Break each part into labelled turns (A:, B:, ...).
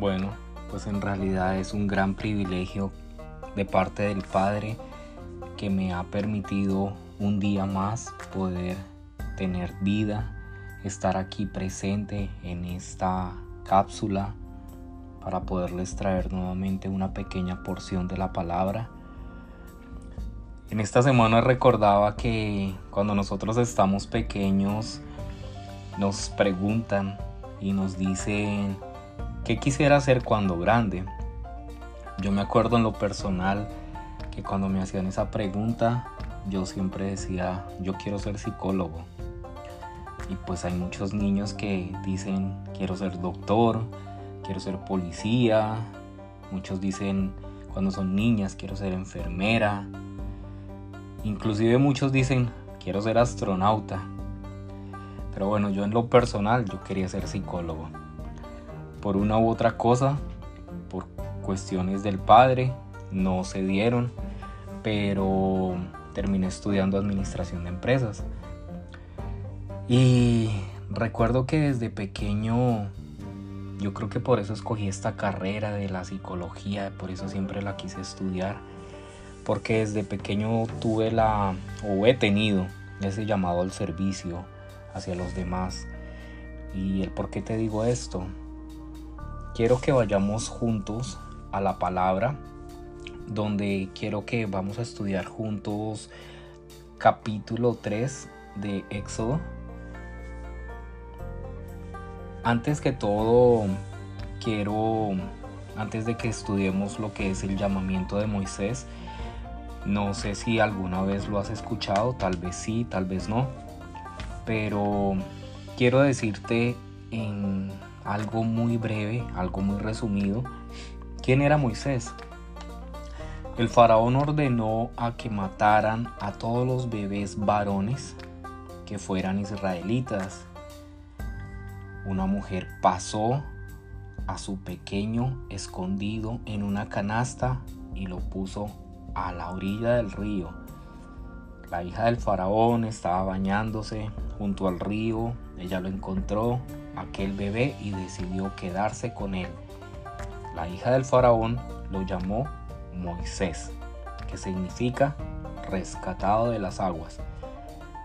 A: Bueno, pues en realidad es un gran privilegio de parte del Padre que me ha permitido un día más poder tener vida, estar aquí presente en esta cápsula para poderles traer nuevamente una pequeña porción de la palabra. En esta semana recordaba que cuando nosotros estamos pequeños nos preguntan y nos dicen qué quisiera hacer cuando grande. Yo me acuerdo en lo personal que cuando me hacían esa pregunta yo siempre decía yo quiero ser psicólogo. Y pues hay muchos niños que dicen quiero ser doctor, quiero ser policía, muchos dicen cuando son niñas quiero ser enfermera, inclusive muchos dicen quiero ser astronauta. Pero bueno, yo en lo personal yo quería ser psicólogo. Por una u otra cosa, por cuestiones del padre, no se dieron, pero terminé estudiando administración de empresas. Y recuerdo que desde pequeño, yo creo que por eso escogí esta carrera de la psicología, por eso siempre la quise estudiar, porque desde pequeño tuve la, o he tenido ese llamado al servicio hacia los demás. Y el por qué te digo esto, quiero que vayamos juntos a la palabra, donde quiero que vamos a estudiar juntos capítulo 3 de Éxodo. Antes que todo, quiero, antes de que estudiemos lo que es el llamamiento de Moisés, no sé si alguna vez lo has escuchado, tal vez sí, tal vez no, pero quiero decirte en algo muy breve, algo muy resumido, quién era Moisés. El faraón ordenó a que mataran a todos los bebés varones que fueran israelitas una mujer pasó a su pequeño escondido en una canasta y lo puso a la orilla del río. La hija del faraón estaba bañándose junto al río, ella lo encontró, aquel bebé, y decidió quedarse con él. La hija del faraón lo llamó Moisés, que significa rescatado de las aguas.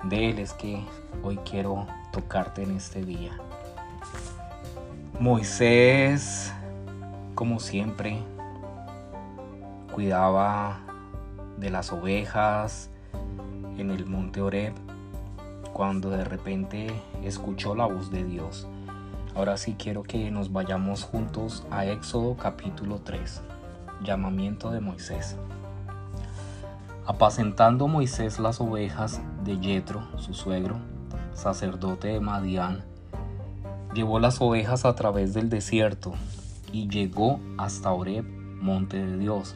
A: De él es que hoy quiero tocarte en este día. Moisés, como siempre, cuidaba de las ovejas en el monte Oreb cuando de repente escuchó la voz de Dios. Ahora sí quiero que nos vayamos juntos a Éxodo capítulo 3, llamamiento de Moisés. Apacentando Moisés las ovejas de Jetro, su suegro, sacerdote de Madián, Llevó las ovejas a través del desierto y llegó hasta Oreb, monte de Dios.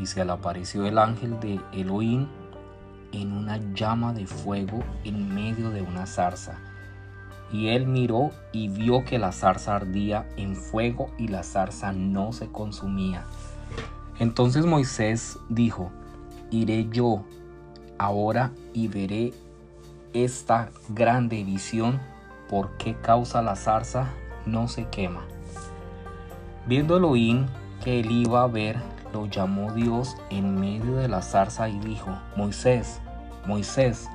A: Y se le apareció el ángel de Elohim en una llama de fuego en medio de una zarza. Y él miró y vio que la zarza ardía en fuego y la zarza no se consumía. Entonces Moisés dijo, iré yo ahora y veré esta grande visión por qué causa la zarza no se quema. Viendo Elohim que él iba a ver, lo llamó Dios en medio de la zarza y dijo, Moisés, Moisés.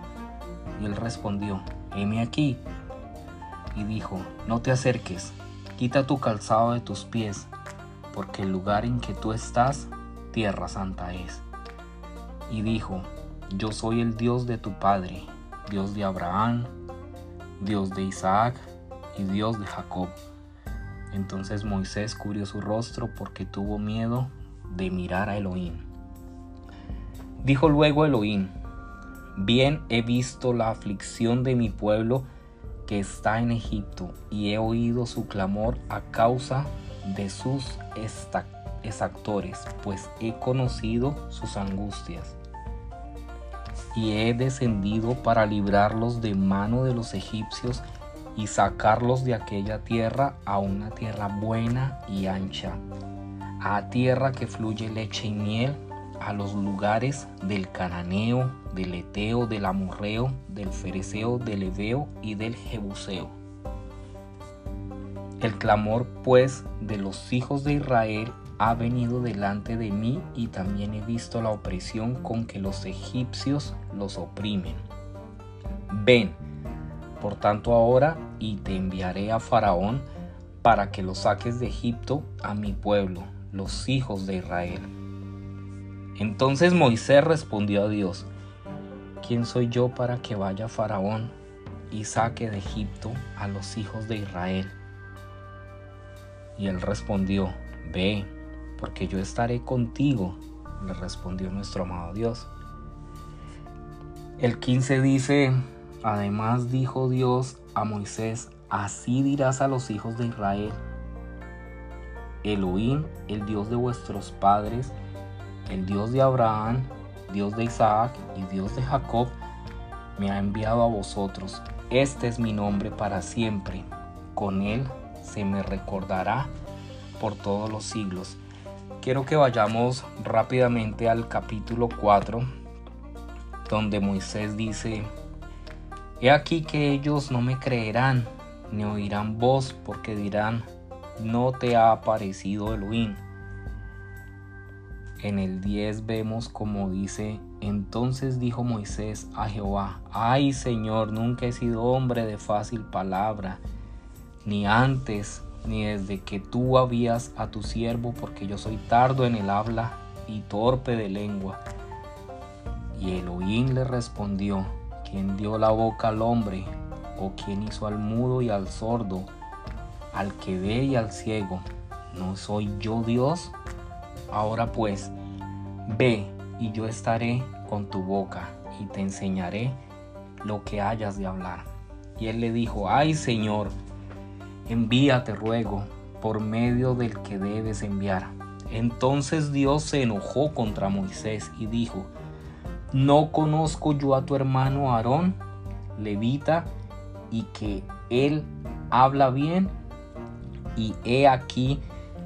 A: Y él respondió, heme aquí. Y dijo, no te acerques, quita tu calzado de tus pies, porque el lugar en que tú estás, tierra santa es. Y dijo, yo soy el Dios de tu Padre, Dios de Abraham, Dios de Isaac y Dios de Jacob. Entonces Moisés cubrió su rostro porque tuvo miedo de mirar a Elohim. Dijo luego Elohim, bien he visto la aflicción de mi pueblo que está en Egipto y he oído su clamor a causa de sus exactores, pues he conocido sus angustias. Y he descendido para librarlos de mano de los egipcios y sacarlos de aquella tierra a una tierra buena y ancha, a tierra que fluye leche y miel, a los lugares del cananeo, del eteo, del amorreo, del fereceo, del ebeo y del jebuseo. El clamor pues de los hijos de Israel ha venido delante de mí y también he visto la opresión con que los egipcios los oprimen. Ven, por tanto ahora, y te enviaré a Faraón para que lo saques de Egipto a mi pueblo, los hijos de Israel. Entonces Moisés respondió a Dios, ¿quién soy yo para que vaya Faraón y saque de Egipto a los hijos de Israel? Y él respondió, ve, porque yo estaré contigo, le respondió nuestro amado Dios. El 15 dice, además dijo Dios a Moisés, así dirás a los hijos de Israel, Elohim, el Dios de vuestros padres, el Dios de Abraham, Dios de Isaac y Dios de Jacob, me ha enviado a vosotros. Este es mi nombre para siempre. Con él se me recordará por todos los siglos. Quiero que vayamos rápidamente al capítulo 4, donde Moisés dice, He aquí que ellos no me creerán, ni oirán voz, porque dirán, no te ha aparecido Elohim. En el 10 vemos como dice, entonces dijo Moisés a Jehová, ay Señor, nunca he sido hombre de fácil palabra, ni antes ni desde que tú habías a tu siervo, porque yo soy tardo en el habla y torpe de lengua. Y Elohim le respondió, ¿quién dio la boca al hombre? ¿O quién hizo al mudo y al sordo, al que ve y al ciego? ¿No soy yo Dios? Ahora pues, ve y yo estaré con tu boca y te enseñaré lo que hayas de hablar. Y él le dijo, ay Señor, envíate ruego por medio del que debes enviar. Entonces Dios se enojó contra Moisés y dijo, ¿no conozco yo a tu hermano Aarón, levita, y que él habla bien? Y he aquí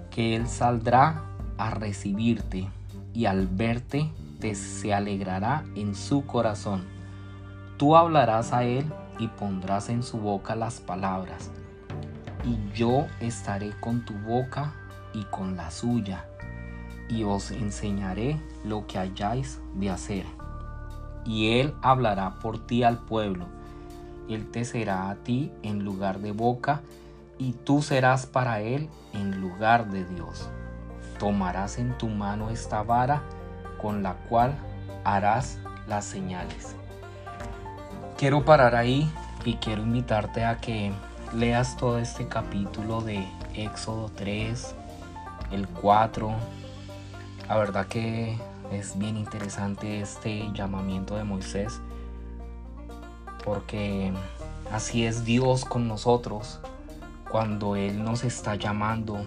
A: que él saldrá a recibirte, y al verte te se alegrará en su corazón. Tú hablarás a él y pondrás en su boca las palabras y yo estaré con tu boca y con la suya, y os enseñaré lo que hayáis de hacer. Y él hablará por ti al pueblo, él te será a ti en lugar de boca, y tú serás para él en lugar de Dios. Tomarás en tu mano esta vara con la cual harás las señales. Quiero parar ahí y quiero invitarte a que leas todo este capítulo de Éxodo 3, el 4. La verdad que es bien interesante este llamamiento de Moisés porque así es Dios con nosotros cuando Él nos está llamando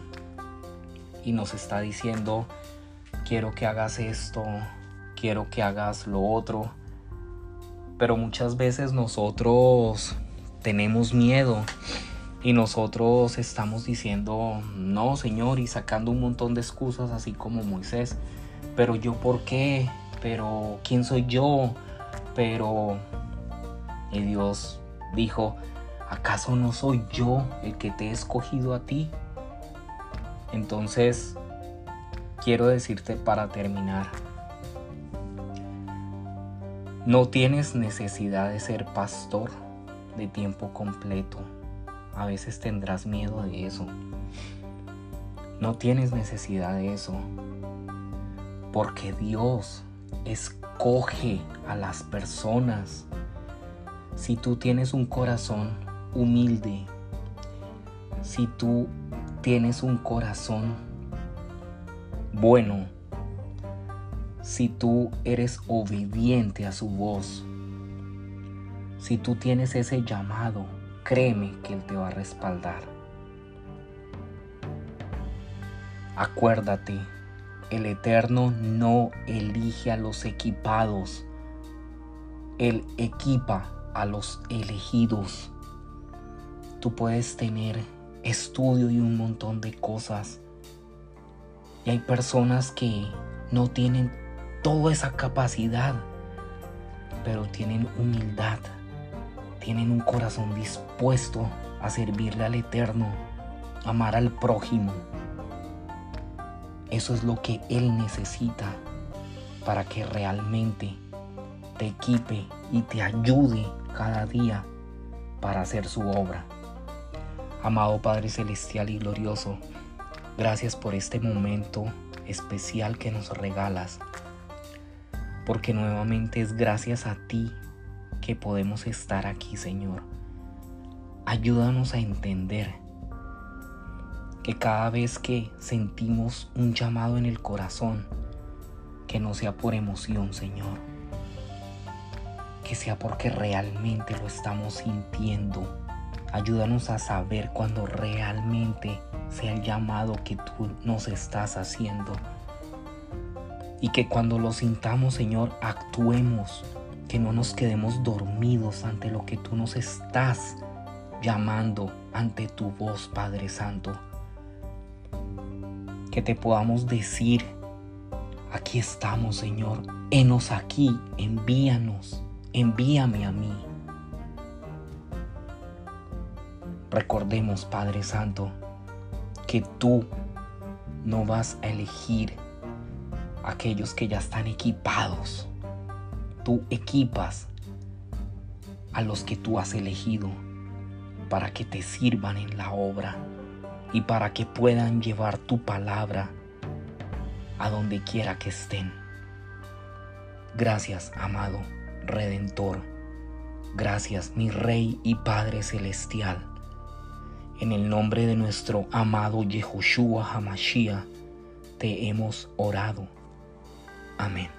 A: y nos está diciendo quiero que hagas esto, quiero que hagas lo otro. Pero muchas veces nosotros tenemos miedo y nosotros estamos diciendo, no, Señor, y sacando un montón de excusas así como Moisés. Pero yo, ¿por qué? Pero, ¿quién soy yo? Pero, y Dios dijo, ¿acaso no soy yo el que te he escogido a ti? Entonces, quiero decirte para terminar, no tienes necesidad de ser pastor de tiempo completo. A veces tendrás miedo de eso. No tienes necesidad de eso. Porque Dios escoge a las personas. Si tú tienes un corazón humilde, si tú tienes un corazón bueno, si tú eres obediente a su voz, si tú tienes ese llamado, créeme que Él te va a respaldar. Acuérdate, el Eterno no elige a los equipados, Él equipa a los elegidos. Tú puedes tener estudio y un montón de cosas. Y hay personas que no tienen toda esa capacidad, pero tienen humildad tienen un corazón dispuesto a servirle al Eterno amar al prójimo. Eso es lo que Él necesita para que realmente te equipe y te ayude cada día para hacer su obra. Amado Padre Celestial y Glorioso, gracias por este momento especial que nos regalas, porque nuevamente es gracias a ti que podemos estar aquí, Señor. Ayúdanos a entender que cada vez que sentimos un llamado en el corazón, que no sea por emoción, Señor, que sea porque realmente lo estamos sintiendo Ayúdanos a saber cuando realmente sea el llamado que tú nos estás haciendo. Y que cuando lo sintamos, Señor, actuemos, que no nos quedemos dormidos ante lo que tú nos estás llamando, ante tu voz, Padre Santo. Que te podamos decir, aquí estamos, Señor, enos aquí, envíanos, envíame a mí. Recordemos, Padre Santo, que tú no vas a elegir aquellos que ya están equipados. Tú equipas a los que tú has elegido para que te sirvan en la obra y para que puedan llevar tu palabra a donde quiera que estén. Gracias, amado Redentor. Gracias, mi Rey y Padre Celestial. En el nombre de nuestro amado Yehoshua Hamashiach, te hemos orado. Amén.